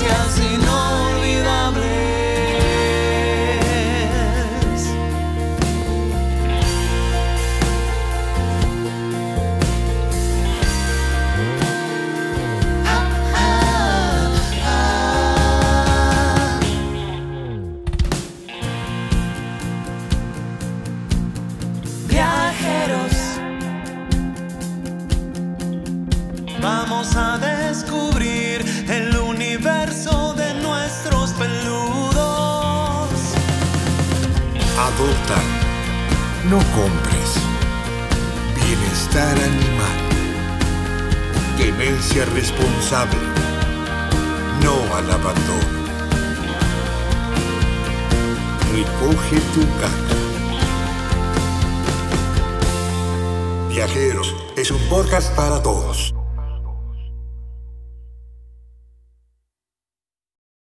inolvidables. Viajeros, vamos a Adopta. No compres. Bienestar animal. Demencia responsable. No al abandono. Recoge tu caca. Viajeros es un podcast para todos.